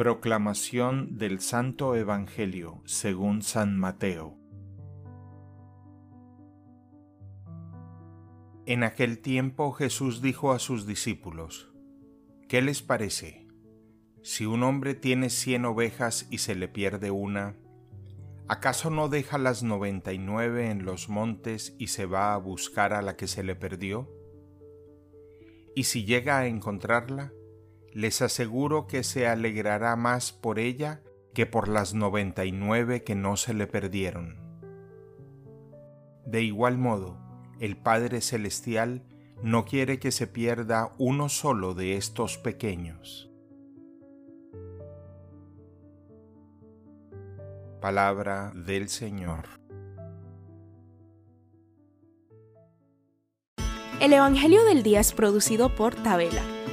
Proclamación del Santo Evangelio según San Mateo. En aquel tiempo Jesús dijo a sus discípulos, ¿Qué les parece? Si un hombre tiene cien ovejas y se le pierde una, ¿acaso no deja las noventa y nueve en los montes y se va a buscar a la que se le perdió? Y si llega a encontrarla, les aseguro que se alegrará más por ella que por las noventa y nueve que no se le perdieron. De igual modo, el Padre Celestial no quiere que se pierda uno solo de estos pequeños. Palabra del Señor. El Evangelio del Día es producido por Tabela